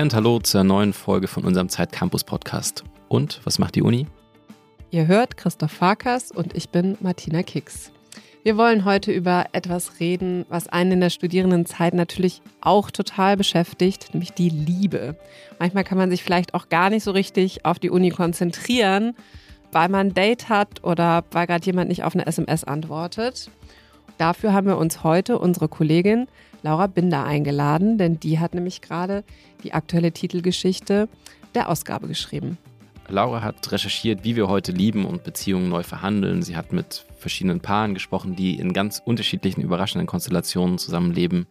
Hi und hallo zur neuen Folge von unserem Zeit Campus Podcast. Und was macht die Uni? Ihr hört Christoph Farkas und ich bin Martina Kicks. Wir wollen heute über etwas reden, was einen in der Studierendenzeit natürlich auch total beschäftigt, nämlich die Liebe. Manchmal kann man sich vielleicht auch gar nicht so richtig auf die Uni konzentrieren, weil man ein Date hat oder weil gerade jemand nicht auf eine SMS antwortet. Dafür haben wir uns heute unsere Kollegin Laura Binder eingeladen, denn die hat nämlich gerade die aktuelle Titelgeschichte der Ausgabe geschrieben. Laura hat recherchiert, wie wir heute lieben und Beziehungen neu verhandeln. Sie hat mit verschiedenen Paaren gesprochen, die in ganz unterschiedlichen, überraschenden Konstellationen zusammenleben.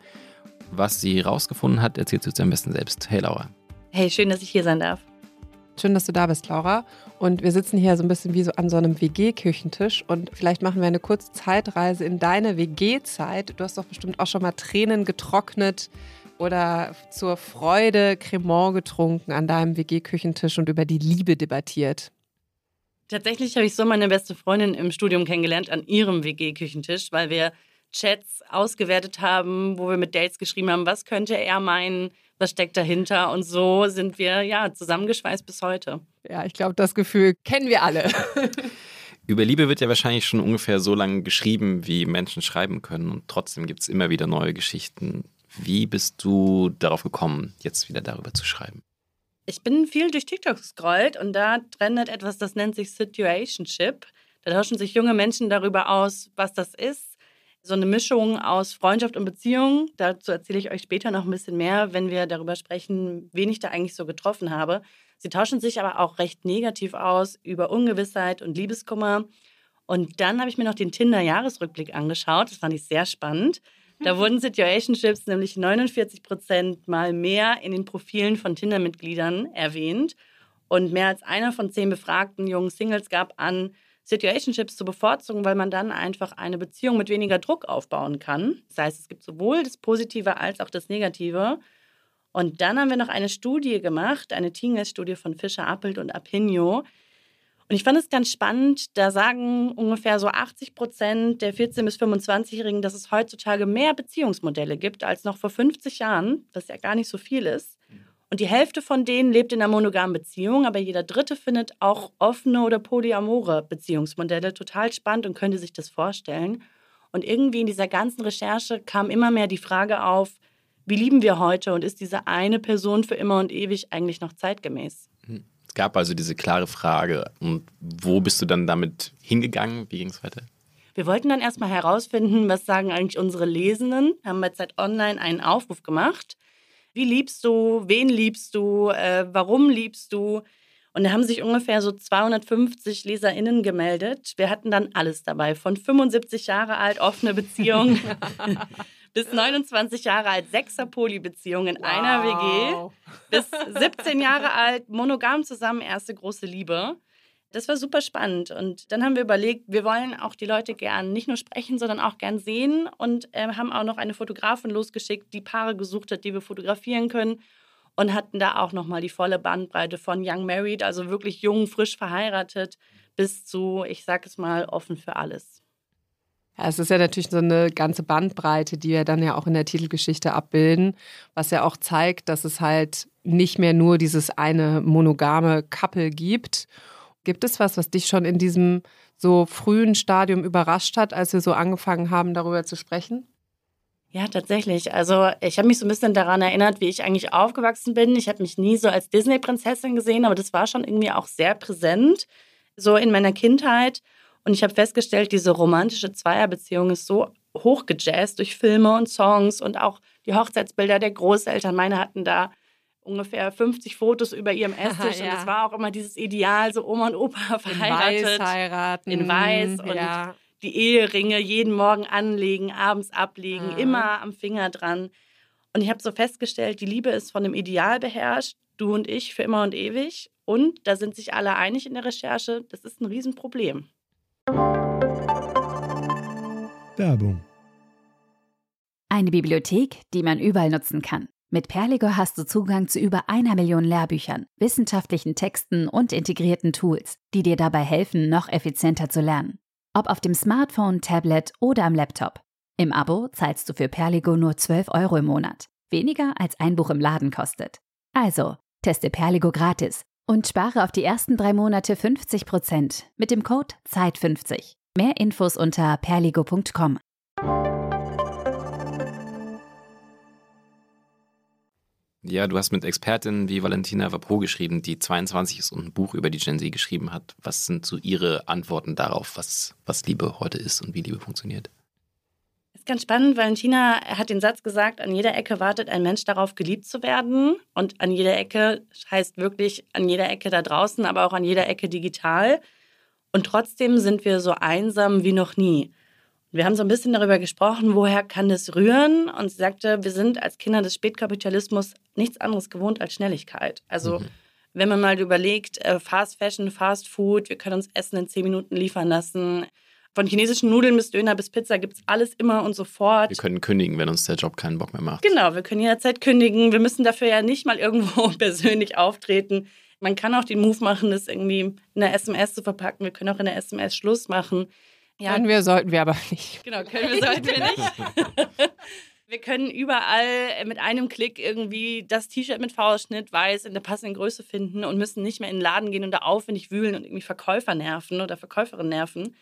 Was sie herausgefunden hat, erzählt sie uns am besten selbst. Hey Laura. Hey, schön, dass ich hier sein darf. Schön, dass du da bist, Laura. Und wir sitzen hier so ein bisschen wie so an so einem WG-Küchentisch und vielleicht machen wir eine kurze Zeitreise in deine WG-Zeit. Du hast doch bestimmt auch schon mal Tränen getrocknet oder zur Freude Cremant getrunken an deinem WG-Küchentisch und über die Liebe debattiert. Tatsächlich habe ich so meine beste Freundin im Studium kennengelernt an ihrem WG-Küchentisch, weil wir Chats ausgewertet haben, wo wir mit Dates geschrieben haben, was könnte er meinen, was steckt dahinter. Und so sind wir ja zusammengeschweißt bis heute. Ja, ich glaube, das Gefühl kennen wir alle. Über Liebe wird ja wahrscheinlich schon ungefähr so lange geschrieben, wie Menschen schreiben können. Und trotzdem gibt es immer wieder neue Geschichten. Wie bist du darauf gekommen, jetzt wieder darüber zu schreiben? Ich bin viel durch TikTok gescrollt und da trendet etwas, das nennt sich Situationship. Da tauschen sich junge Menschen darüber aus, was das ist so eine Mischung aus Freundschaft und Beziehung. Dazu erzähle ich euch später noch ein bisschen mehr, wenn wir darüber sprechen, wen ich da eigentlich so getroffen habe. Sie tauschen sich aber auch recht negativ aus über Ungewissheit und Liebeskummer. Und dann habe ich mir noch den Tinder-Jahresrückblick angeschaut. Das fand ich sehr spannend. Da wurden Situationships nämlich 49 Prozent mal mehr in den Profilen von Tinder-Mitgliedern erwähnt. Und mehr als einer von zehn befragten jungen Singles gab an, Situationships zu bevorzugen, weil man dann einfach eine Beziehung mit weniger Druck aufbauen kann. Das heißt, es gibt sowohl das Positive als auch das Negative. Und dann haben wir noch eine Studie gemacht, eine Teamgeist-Studie von Fischer, Appelt und Apinio. Und ich fand es ganz spannend, da sagen ungefähr so 80 Prozent der 14- bis 25-Jährigen, dass es heutzutage mehr Beziehungsmodelle gibt als noch vor 50 Jahren, was ja gar nicht so viel ist. Und die Hälfte von denen lebt in einer monogamen Beziehung, aber jeder Dritte findet auch offene oder polyamore Beziehungsmodelle total spannend und könnte sich das vorstellen. Und irgendwie in dieser ganzen Recherche kam immer mehr die Frage auf, wie lieben wir heute und ist diese eine Person für immer und ewig eigentlich noch zeitgemäß? Hm. Es gab also diese klare Frage. Und wo bist du dann damit hingegangen? Wie ging es weiter? Wir wollten dann erstmal herausfinden, was sagen eigentlich unsere Lesenden. Haben bei Zeit Online einen Aufruf gemacht wie liebst du? Wen liebst du? Äh, warum liebst du? Und da haben sich ungefähr so 250 LeserInnen gemeldet. Wir hatten dann alles dabei, von 75 Jahre alt offene Beziehung bis 29 Jahre alt Sechser-Poly-Beziehung in wow. einer WG bis 17 Jahre alt monogam zusammen erste große Liebe. Das war super spannend. Und dann haben wir überlegt, wir wollen auch die Leute gern nicht nur sprechen, sondern auch gern sehen und äh, haben auch noch eine Fotografin losgeschickt, die Paare gesucht hat, die wir fotografieren können. Und hatten da auch nochmal die volle Bandbreite von Young Married, also wirklich jung, frisch verheiratet, bis zu, ich sag es mal, offen für alles. Es ist ja natürlich so eine ganze Bandbreite, die wir dann ja auch in der Titelgeschichte abbilden, was ja auch zeigt, dass es halt nicht mehr nur dieses eine monogame Couple gibt Gibt es was, was dich schon in diesem so frühen Stadium überrascht hat, als wir so angefangen haben, darüber zu sprechen? Ja, tatsächlich. Also ich habe mich so ein bisschen daran erinnert, wie ich eigentlich aufgewachsen bin. Ich habe mich nie so als Disney-Prinzessin gesehen, aber das war schon irgendwie auch sehr präsent, so in meiner Kindheit. Und ich habe festgestellt, diese romantische Zweierbeziehung ist so hochgejazzt durch Filme und Songs und auch die Hochzeitsbilder der Großeltern. Meine hatten da ungefähr 50 Fotos über ihrem Esstisch. ja. Und es war auch immer dieses Ideal, so Oma und Opa verheiratet. In Weiß heiraten. In Weiß. Und ja. die Eheringe jeden Morgen anlegen, abends ablegen, ja. immer am Finger dran. Und ich habe so festgestellt, die Liebe ist von dem Ideal beherrscht, du und ich für immer und ewig. Und da sind sich alle einig in der Recherche, das ist ein Riesenproblem. Werbung. Eine Bibliothek, die man überall nutzen kann. Mit Perligo hast du Zugang zu über einer Million Lehrbüchern, wissenschaftlichen Texten und integrierten Tools, die dir dabei helfen, noch effizienter zu lernen. Ob auf dem Smartphone, Tablet oder am Laptop. Im Abo zahlst du für Perligo nur 12 Euro im Monat. Weniger als ein Buch im Laden kostet. Also, teste Perligo gratis und spare auf die ersten drei Monate 50% mit dem Code ZEIT50. Mehr Infos unter perligo.com. Ja, du hast mit Expertinnen wie Valentina Vapro geschrieben, die 22 ist und ein Buch über die Gen Z geschrieben hat. Was sind so ihre Antworten darauf, was, was Liebe heute ist und wie Liebe funktioniert? ist ganz spannend. Valentina hat den Satz gesagt, an jeder Ecke wartet ein Mensch darauf, geliebt zu werden. Und an jeder Ecke heißt wirklich an jeder Ecke da draußen, aber auch an jeder Ecke digital. Und trotzdem sind wir so einsam wie noch nie. Wir haben so ein bisschen darüber gesprochen, woher kann das rühren? Und sie sagte, wir sind als Kinder des Spätkapitalismus nichts anderes gewohnt als Schnelligkeit. Also, mhm. wenn man mal überlegt, äh, Fast Fashion, Fast Food, wir können uns Essen in zehn Minuten liefern lassen. Von chinesischen Nudeln bis Döner bis Pizza gibt es alles immer und sofort. Wir können kündigen, wenn uns der Job keinen Bock mehr macht. Genau, wir können jederzeit kündigen. Wir müssen dafür ja nicht mal irgendwo persönlich auftreten. Man kann auch den Move machen, das irgendwie in der SMS zu verpacken. Wir können auch in der SMS Schluss machen. Ja. Können wir, sollten wir aber nicht. Genau, können wir, sollten wir nicht. wir können überall mit einem Klick irgendwie das T-Shirt mit V-Schnitt weiß in der passenden Größe finden und müssen nicht mehr in den Laden gehen und da aufwendig wühlen und irgendwie Verkäufer nerven oder Verkäuferin nerven.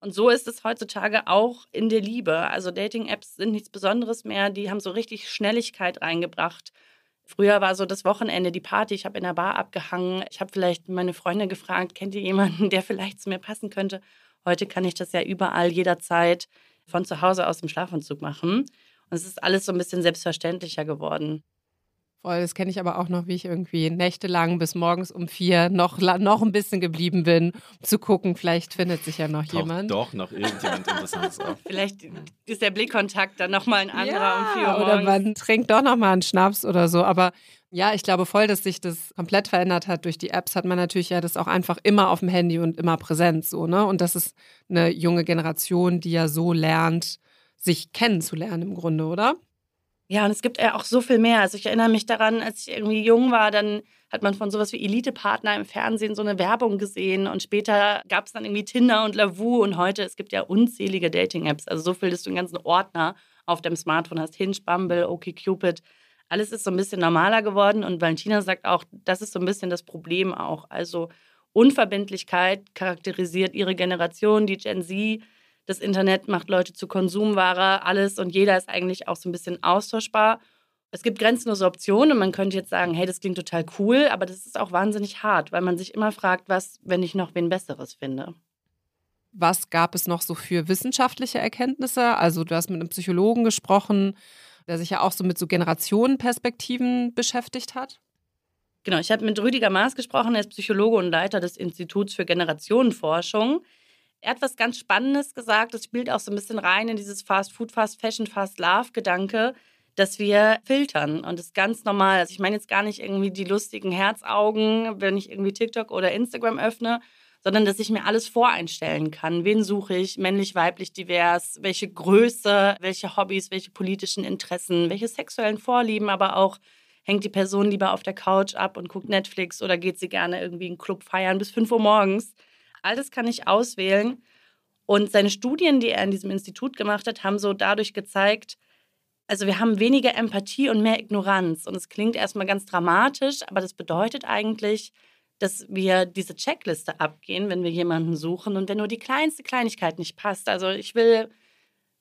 Und so ist es heutzutage auch in der Liebe. Also Dating-Apps sind nichts Besonderes mehr. Die haben so richtig Schnelligkeit reingebracht. Früher war so das Wochenende die Party. Ich habe in der Bar abgehangen. Ich habe vielleicht meine Freunde gefragt, kennt ihr jemanden, der vielleicht zu mir passen könnte? Heute kann ich das ja überall, jederzeit von zu Hause aus dem Schlafanzug machen. Und es ist alles so ein bisschen selbstverständlicher geworden. Voll, das kenne ich aber auch noch, wie ich irgendwie nächtelang bis morgens um vier noch, noch ein bisschen geblieben bin, um zu gucken, vielleicht findet sich ja noch Taucht jemand. Doch, noch irgendjemand Interessantes auf. Vielleicht ist der Blickkontakt dann nochmal ein anderer ja, um vier Uhr Oder man trinkt doch nochmal einen Schnaps oder so. Aber ja, ich glaube voll, dass sich das komplett verändert hat. Durch die Apps hat man natürlich ja das auch einfach immer auf dem Handy und immer präsent so, ne? Und das ist eine junge Generation, die ja so lernt, sich kennenzulernen im Grunde, oder? Ja, und es gibt ja auch so viel mehr. Also ich erinnere mich daran, als ich irgendwie jung war, dann hat man von sowas wie Elite-Partner im Fernsehen so eine Werbung gesehen und später gab es dann irgendwie Tinder und Lavu und heute, es gibt ja unzählige Dating-Apps. Also so viel, dass du einen ganzen Ordner auf deinem Smartphone hast. Hinge, Bumble, OkCupid. Alles ist so ein bisschen normaler geworden und Valentina sagt auch, das ist so ein bisschen das Problem auch. Also Unverbindlichkeit charakterisiert ihre Generation, die Gen Z das Internet macht Leute zu Konsumware, alles und jeder ist eigentlich auch so ein bisschen austauschbar. Es gibt grenzenlose Optionen und man könnte jetzt sagen, hey, das klingt total cool, aber das ist auch wahnsinnig hart, weil man sich immer fragt, was, wenn ich noch wen Besseres finde. Was gab es noch so für wissenschaftliche Erkenntnisse? Also du hast mit einem Psychologen gesprochen, der sich ja auch so mit so Generationenperspektiven beschäftigt hat. Genau, ich habe mit Rüdiger Maas gesprochen, er ist Psychologe und Leiter des Instituts für Generationenforschung. Er hat was ganz Spannendes gesagt, das spielt auch so ein bisschen rein in dieses Fast Food, Fast Fashion, Fast Love Gedanke, dass wir filtern und das ist ganz normal. Also ich meine jetzt gar nicht irgendwie die lustigen Herzaugen, wenn ich irgendwie TikTok oder Instagram öffne, sondern dass ich mir alles voreinstellen kann. Wen suche ich? Männlich, weiblich, divers? Welche Größe? Welche Hobbys? Welche politischen Interessen? Welche sexuellen Vorlieben? Aber auch hängt die Person lieber auf der Couch ab und guckt Netflix oder geht sie gerne irgendwie in einen Club feiern bis 5 Uhr morgens? All das kann ich auswählen. Und seine Studien, die er in diesem Institut gemacht hat, haben so dadurch gezeigt, also wir haben weniger Empathie und mehr Ignoranz. Und es klingt erstmal ganz dramatisch, aber das bedeutet eigentlich, dass wir diese Checkliste abgehen, wenn wir jemanden suchen und wenn nur die kleinste Kleinigkeit nicht passt. Also ich will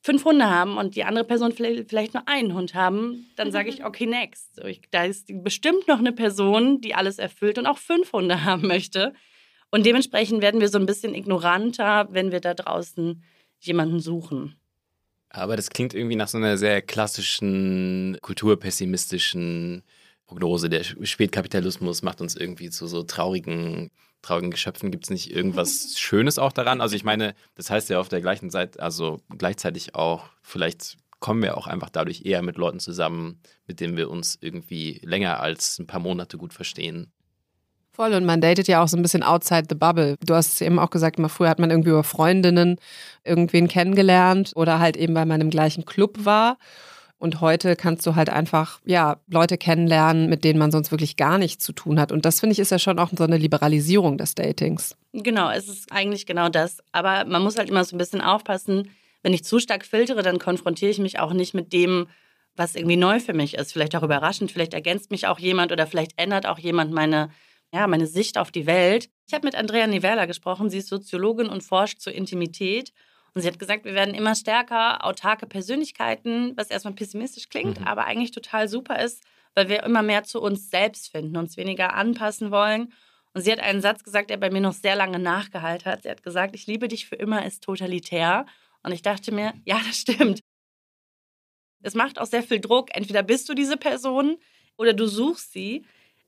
fünf Hunde haben und die andere Person vielleicht nur einen Hund haben, dann sage ich, okay, next. da ist bestimmt noch eine Person, die alles erfüllt und auch fünf Hunde haben möchte. Und dementsprechend werden wir so ein bisschen ignoranter, wenn wir da draußen jemanden suchen. Aber das klingt irgendwie nach so einer sehr klassischen, kulturpessimistischen Prognose. Der Spätkapitalismus macht uns irgendwie zu so traurigen, traurigen Geschöpfen. Gibt es nicht irgendwas Schönes auch daran? Also ich meine, das heißt ja auf der gleichen Seite, also gleichzeitig auch, vielleicht kommen wir auch einfach dadurch eher mit Leuten zusammen, mit denen wir uns irgendwie länger als ein paar Monate gut verstehen. Voll, und man datet ja auch so ein bisschen outside the bubble. Du hast es eben auch gesagt, mal früher hat man irgendwie über Freundinnen irgendwen kennengelernt oder halt eben, weil man im gleichen Club war. Und heute kannst du halt einfach, ja, Leute kennenlernen, mit denen man sonst wirklich gar nichts zu tun hat. Und das finde ich ist ja schon auch so eine Liberalisierung des Datings. Genau, es ist eigentlich genau das. Aber man muss halt immer so ein bisschen aufpassen, wenn ich zu stark filtere, dann konfrontiere ich mich auch nicht mit dem, was irgendwie neu für mich ist, vielleicht auch überraschend, vielleicht ergänzt mich auch jemand oder vielleicht ändert auch jemand meine, ja, meine Sicht auf die Welt. Ich habe mit Andrea Nivella gesprochen, sie ist Soziologin und forscht zur Intimität. Und sie hat gesagt, wir werden immer stärker autarke Persönlichkeiten, was erstmal pessimistisch klingt, mhm. aber eigentlich total super ist, weil wir immer mehr zu uns selbst finden, uns weniger anpassen wollen. Und sie hat einen Satz gesagt, der bei mir noch sehr lange nachgehalten hat. Sie hat gesagt, ich liebe dich für immer ist totalitär. Und ich dachte mir, ja, das stimmt. Es macht auch sehr viel Druck. Entweder bist du diese Person oder du suchst sie.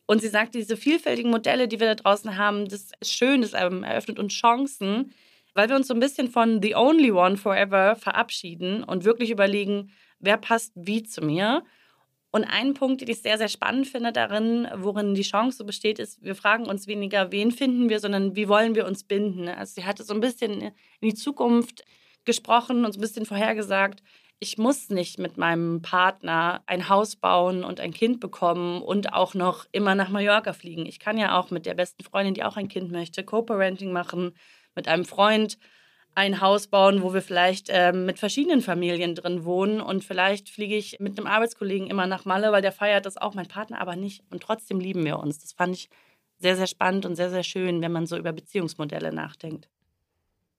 Und sie sagt, diese vielfältigen Modelle, die wir da draußen haben, das ist schön, das eröffnet uns Chancen, weil wir uns so ein bisschen von The Only One Forever verabschieden und wirklich überlegen, wer passt wie zu mir. Und ein Punkt, den ich sehr, sehr spannend finde darin, worin die Chance so besteht, ist, wir fragen uns weniger, wen finden wir, sondern wie wollen wir uns binden. Also sie hatte so ein bisschen in die Zukunft gesprochen und so ein bisschen vorhergesagt, ich muss nicht mit meinem Partner ein Haus bauen und ein Kind bekommen und auch noch immer nach Mallorca fliegen. Ich kann ja auch mit der besten Freundin, die auch ein Kind möchte, Co-Parenting machen, mit einem Freund ein Haus bauen, wo wir vielleicht äh, mit verschiedenen Familien drin wohnen und vielleicht fliege ich mit einem Arbeitskollegen immer nach Malle, weil der feiert das auch, mein Partner aber nicht. Und trotzdem lieben wir uns. Das fand ich sehr, sehr spannend und sehr, sehr schön, wenn man so über Beziehungsmodelle nachdenkt.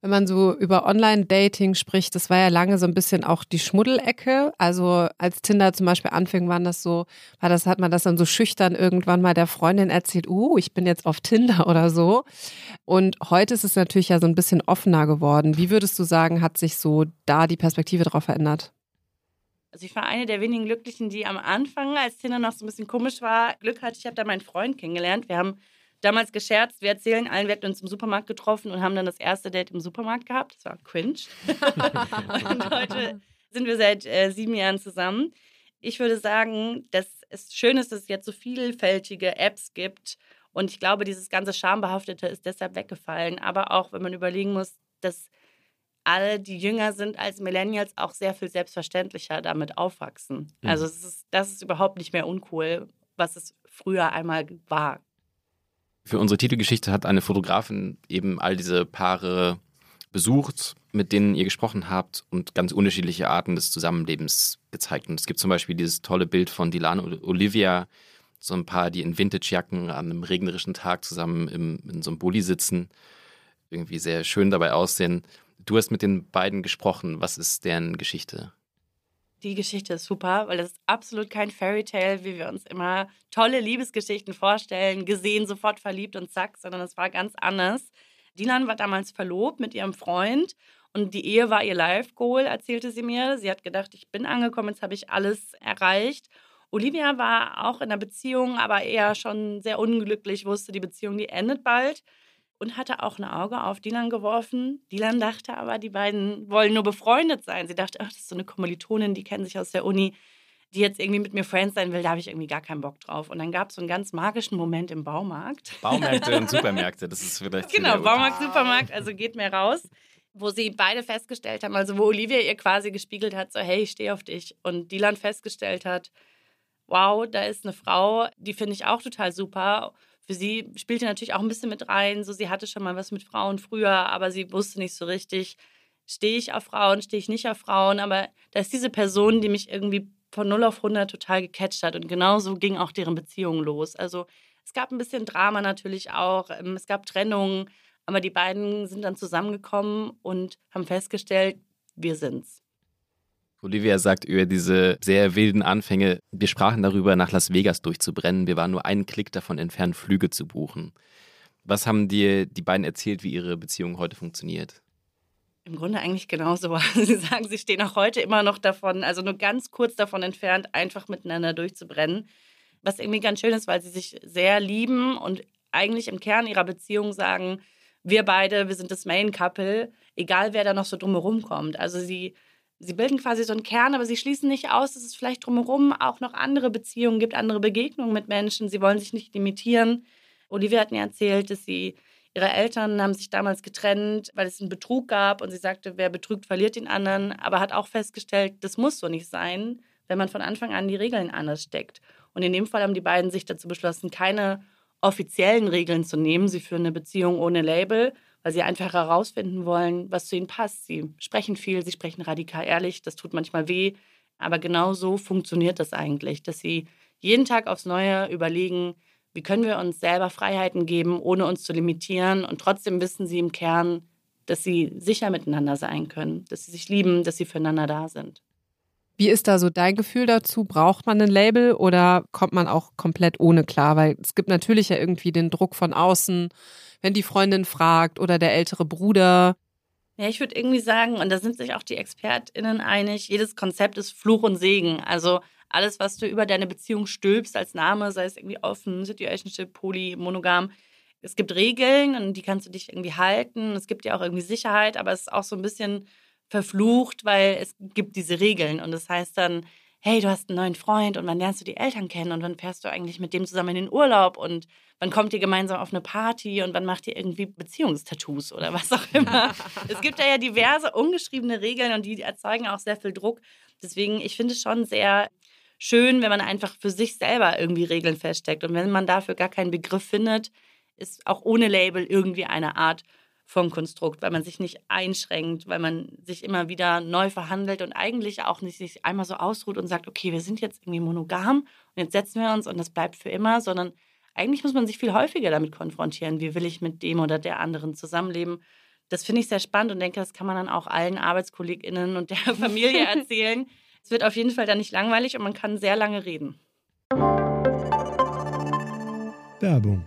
Wenn man so über Online-Dating spricht, das war ja lange so ein bisschen auch die Schmuddelecke. Also als Tinder zum Beispiel anfing, waren das so, war das, hat man das dann so schüchtern irgendwann mal der Freundin erzählt, uh, ich bin jetzt auf Tinder oder so. Und heute ist es natürlich ja so ein bisschen offener geworden. Wie würdest du sagen, hat sich so da die Perspektive darauf verändert? Also ich war eine der wenigen Glücklichen, die am Anfang, als Tinder noch so ein bisschen komisch war, Glück hatte. Ich habe da meinen Freund kennengelernt. Wir haben damals gescherzt, wir erzählen allen, wir hätten uns im Supermarkt getroffen und haben dann das erste Date im Supermarkt gehabt. Das war cringe. und heute sind wir seit äh, sieben Jahren zusammen. Ich würde sagen, dass es schön ist, dass es jetzt so vielfältige Apps gibt. Und ich glaube, dieses ganze Schambehaftete ist deshalb weggefallen. Aber auch, wenn man überlegen muss, dass alle, die jünger sind als Millennials, auch sehr viel selbstverständlicher damit aufwachsen. Mhm. Also ist, das ist überhaupt nicht mehr uncool, was es früher einmal war. Für unsere Titelgeschichte hat eine Fotografin eben all diese Paare besucht, mit denen ihr gesprochen habt und ganz unterschiedliche Arten des Zusammenlebens gezeigt. Und es gibt zum Beispiel dieses tolle Bild von Dilan und Olivia, so ein Paar, die in Vintagejacken an einem regnerischen Tag zusammen im, in so einem Bulli sitzen, irgendwie sehr schön dabei aussehen. Du hast mit den beiden gesprochen. Was ist deren Geschichte? Die Geschichte ist super, weil das ist absolut kein Fairy Tale, wie wir uns immer tolle Liebesgeschichten vorstellen, gesehen, sofort verliebt und zack, sondern es war ganz anders. Dilan war damals verlobt mit ihrem Freund und die Ehe war ihr Life-Goal, erzählte sie mir. Sie hat gedacht, ich bin angekommen, jetzt habe ich alles erreicht. Olivia war auch in einer Beziehung, aber eher schon sehr unglücklich, wusste, die Beziehung, die endet bald und hatte auch ein Auge auf Dilan geworfen. Dilan dachte aber, die beiden wollen nur befreundet sein. Sie dachte, ach, das ist so eine Kommilitonin, die kennen sich aus der Uni, die jetzt irgendwie mit mir Friends sein will, da habe ich irgendwie gar keinen Bock drauf. Und dann gab es so einen ganz magischen Moment im Baumarkt. Baumärkte und Supermärkte, das ist vielleicht. Genau, Baumarkt, Supermarkt, also geht mehr raus. Wo sie beide festgestellt haben, also wo Olivia ihr quasi gespiegelt hat, so hey, ich stehe auf dich. Und Dilan festgestellt hat, wow, da ist eine Frau, die finde ich auch total super für sie spielte natürlich auch ein bisschen mit rein. So, sie hatte schon mal was mit Frauen früher, aber sie wusste nicht so richtig, stehe ich auf Frauen, stehe ich nicht auf Frauen. Aber da ist diese Person, die mich irgendwie von 0 auf 100 total gecatcht hat. Und genauso ging auch deren Beziehung los. Also es gab ein bisschen Drama natürlich auch. Ähm, es gab Trennungen. Aber die beiden sind dann zusammengekommen und haben festgestellt, wir sind's. Olivia sagt über diese sehr wilden Anfänge, wir sprachen darüber, nach Las Vegas durchzubrennen. Wir waren nur einen Klick davon entfernt, Flüge zu buchen. Was haben dir die beiden erzählt, wie ihre Beziehung heute funktioniert? Im Grunde eigentlich genauso. Sie sagen, sie stehen auch heute immer noch davon, also nur ganz kurz davon entfernt, einfach miteinander durchzubrennen. Was irgendwie ganz schön ist, weil sie sich sehr lieben und eigentlich im Kern ihrer Beziehung sagen, wir beide, wir sind das Main Couple, egal wer da noch so drumherum kommt. Also sie sie bilden quasi so einen Kern, aber sie schließen nicht aus, dass es vielleicht drumherum auch noch andere Beziehungen gibt, andere Begegnungen mit Menschen. Sie wollen sich nicht limitieren. Olivia hat mir erzählt, dass sie ihre Eltern haben sich damals getrennt, weil es einen Betrug gab und sie sagte, wer betrügt, verliert den anderen, aber hat auch festgestellt, das muss so nicht sein, wenn man von Anfang an die Regeln anders steckt. Und in dem Fall haben die beiden sich dazu beschlossen, keine offiziellen Regeln zu nehmen. Sie führen eine Beziehung ohne Label weil sie einfach herausfinden wollen, was zu ihnen passt. Sie sprechen viel, sie sprechen radikal ehrlich, das tut manchmal weh. Aber genau so funktioniert das eigentlich, dass sie jeden Tag aufs Neue überlegen, wie können wir uns selber Freiheiten geben, ohne uns zu limitieren. Und trotzdem wissen sie im Kern, dass sie sicher miteinander sein können, dass sie sich lieben, dass sie füreinander da sind. Wie ist da so dein Gefühl dazu? Braucht man ein Label oder kommt man auch komplett ohne klar? Weil es gibt natürlich ja irgendwie den Druck von außen, wenn die Freundin fragt oder der ältere Bruder. Ja, ich würde irgendwie sagen, und da sind sich auch die ExpertInnen einig, jedes Konzept ist Fluch und Segen. Also alles, was du über deine Beziehung stülpst als Name, sei es irgendwie offen, Situationship, Poly, Monogam, es gibt Regeln und die kannst du dich irgendwie halten. Es gibt ja auch irgendwie Sicherheit, aber es ist auch so ein bisschen verflucht, weil es gibt diese Regeln und das heißt dann, hey, du hast einen neuen Freund und wann lernst du die Eltern kennen und wann fährst du eigentlich mit dem zusammen in den Urlaub und wann kommt ihr gemeinsam auf eine Party und wann macht ihr irgendwie Beziehungstattoos oder was auch immer. es gibt da ja diverse ungeschriebene Regeln und die erzeugen auch sehr viel Druck. Deswegen, ich finde es schon sehr schön, wenn man einfach für sich selber irgendwie Regeln feststeckt und wenn man dafür gar keinen Begriff findet, ist auch ohne Label irgendwie eine Art von Konstrukt, weil man sich nicht einschränkt, weil man sich immer wieder neu verhandelt und eigentlich auch nicht sich einmal so ausruht und sagt, okay, wir sind jetzt irgendwie monogam und jetzt setzen wir uns und das bleibt für immer, sondern eigentlich muss man sich viel häufiger damit konfrontieren, wie will ich mit dem oder der anderen zusammenleben. Das finde ich sehr spannend und denke, das kann man dann auch allen ArbeitskollegInnen und der Familie erzählen. es wird auf jeden Fall dann nicht langweilig und man kann sehr lange reden. Werbung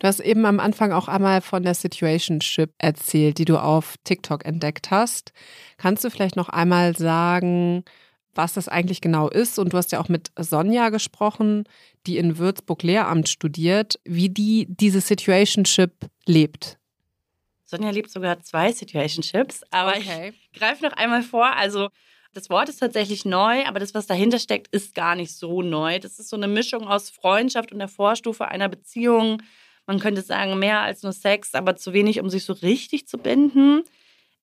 Du hast eben am Anfang auch einmal von der Situationship erzählt, die du auf TikTok entdeckt hast. Kannst du vielleicht noch einmal sagen, was das eigentlich genau ist? Und du hast ja auch mit Sonja gesprochen, die in Würzburg Lehramt studiert, wie die diese Situationship lebt. Sonja lebt sogar zwei Situationships, aber okay. ich greife noch einmal vor. Also das Wort ist tatsächlich neu, aber das, was dahinter steckt, ist gar nicht so neu. Das ist so eine Mischung aus Freundschaft und der Vorstufe einer Beziehung. Man könnte sagen, mehr als nur Sex, aber zu wenig, um sich so richtig zu binden.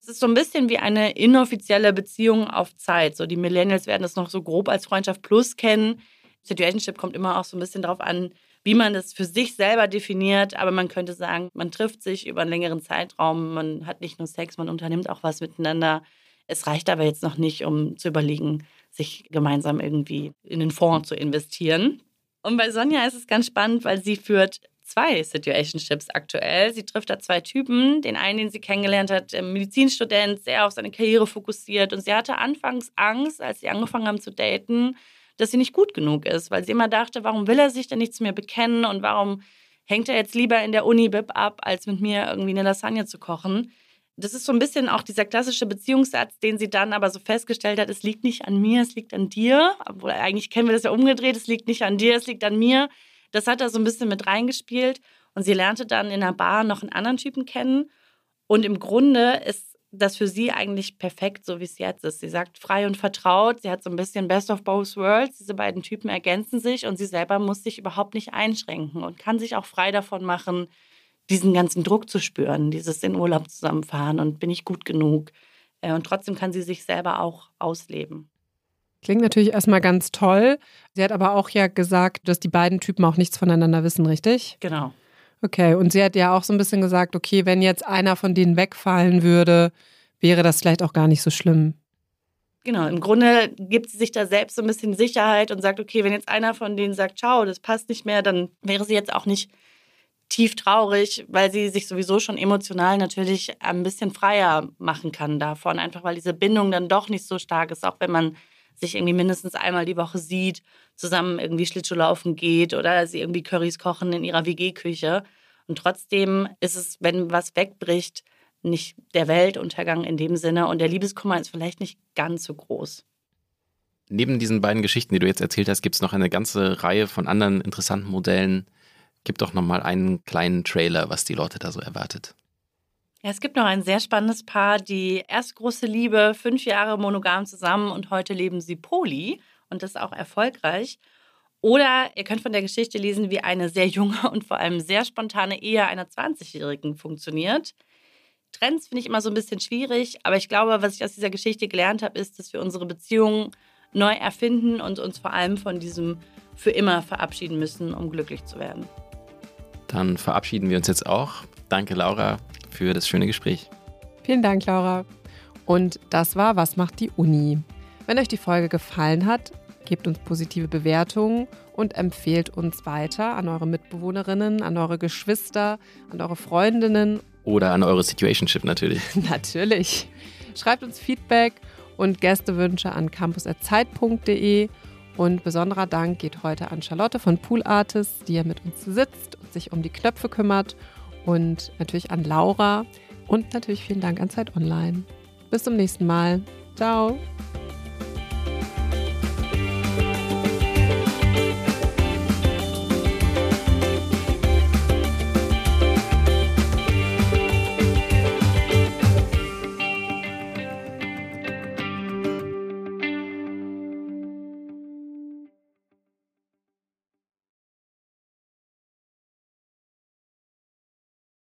Es ist so ein bisschen wie eine inoffizielle Beziehung auf Zeit. So die Millennials werden das noch so grob als Freundschaft plus kennen. Situationship kommt immer auch so ein bisschen darauf an, wie man das für sich selber definiert. Aber man könnte sagen, man trifft sich über einen längeren Zeitraum, man hat nicht nur Sex, man unternimmt auch was miteinander. Es reicht aber jetzt noch nicht, um zu überlegen, sich gemeinsam irgendwie in den Fonds zu investieren. Und bei Sonja ist es ganz spannend, weil sie führt zwei Situationships aktuell. Sie trifft da zwei Typen. Den einen, den sie kennengelernt hat, Medizinstudent, sehr auf seine Karriere fokussiert. Und sie hatte anfangs Angst, als sie angefangen haben zu daten, dass sie nicht gut genug ist, weil sie immer dachte, warum will er sich denn nicht zu mir bekennen und warum hängt er jetzt lieber in der Uni-Bib ab, als mit mir irgendwie eine Lasagne zu kochen das ist so ein bisschen auch dieser klassische Beziehungssatz, den sie dann aber so festgestellt hat, es liegt nicht an mir, es liegt an dir. Obwohl eigentlich kennen wir das ja umgedreht, es liegt nicht an dir, es liegt an mir. Das hat da so ein bisschen mit reingespielt. Und sie lernte dann in einer Bar noch einen anderen Typen kennen. Und im Grunde ist das für sie eigentlich perfekt, so wie es jetzt ist. Sie sagt frei und vertraut. Sie hat so ein bisschen Best of Both Worlds. Diese beiden Typen ergänzen sich und sie selber muss sich überhaupt nicht einschränken und kann sich auch frei davon machen, diesen ganzen Druck zu spüren, dieses in Urlaub zusammenfahren und bin ich gut genug. Äh, und trotzdem kann sie sich selber auch ausleben. Klingt natürlich erstmal ganz toll. Sie hat aber auch ja gesagt, dass die beiden Typen auch nichts voneinander wissen, richtig? Genau. Okay, und sie hat ja auch so ein bisschen gesagt, okay, wenn jetzt einer von denen wegfallen würde, wäre das vielleicht auch gar nicht so schlimm. Genau, im Grunde gibt sie sich da selbst so ein bisschen Sicherheit und sagt, okay, wenn jetzt einer von denen sagt, ciao, das passt nicht mehr, dann wäre sie jetzt auch nicht tief traurig, weil sie sich sowieso schon emotional natürlich ein bisschen freier machen kann davon, einfach weil diese Bindung dann doch nicht so stark ist, auch wenn man sich irgendwie mindestens einmal die Woche sieht, zusammen irgendwie Schlittschuhlaufen geht oder sie irgendwie Currys kochen in ihrer WG-Küche. Und trotzdem ist es, wenn was wegbricht, nicht der Weltuntergang in dem Sinne und der Liebeskummer ist vielleicht nicht ganz so groß. Neben diesen beiden Geschichten, die du jetzt erzählt hast, gibt es noch eine ganze Reihe von anderen interessanten Modellen, Gib doch nochmal einen kleinen Trailer, was die Leute da so erwartet. Ja, es gibt noch ein sehr spannendes Paar, die erst große Liebe, fünf Jahre monogam zusammen und heute leben sie poly und das auch erfolgreich. Oder ihr könnt von der Geschichte lesen, wie eine sehr junge und vor allem sehr spontane Ehe einer 20-Jährigen funktioniert. Trends finde ich immer so ein bisschen schwierig, aber ich glaube, was ich aus dieser Geschichte gelernt habe, ist, dass wir unsere Beziehungen neu erfinden und uns vor allem von diesem für immer verabschieden müssen, um glücklich zu werden. Dann verabschieden wir uns jetzt auch. Danke, Laura, für das schöne Gespräch. Vielen Dank, Laura. Und das war Was macht die Uni? Wenn euch die Folge gefallen hat, gebt uns positive Bewertungen und empfehlt uns weiter an eure Mitbewohnerinnen, an eure Geschwister, an eure Freundinnen. Oder an eure Situationship natürlich. natürlich. Schreibt uns Feedback und Gästewünsche an campus.zeit.de. Und besonderer Dank geht heute an Charlotte von Pool Artists, die ja mit uns sitzt und sich um die Knöpfe kümmert. Und natürlich an Laura. Und natürlich vielen Dank an Zeit Online. Bis zum nächsten Mal. Ciao.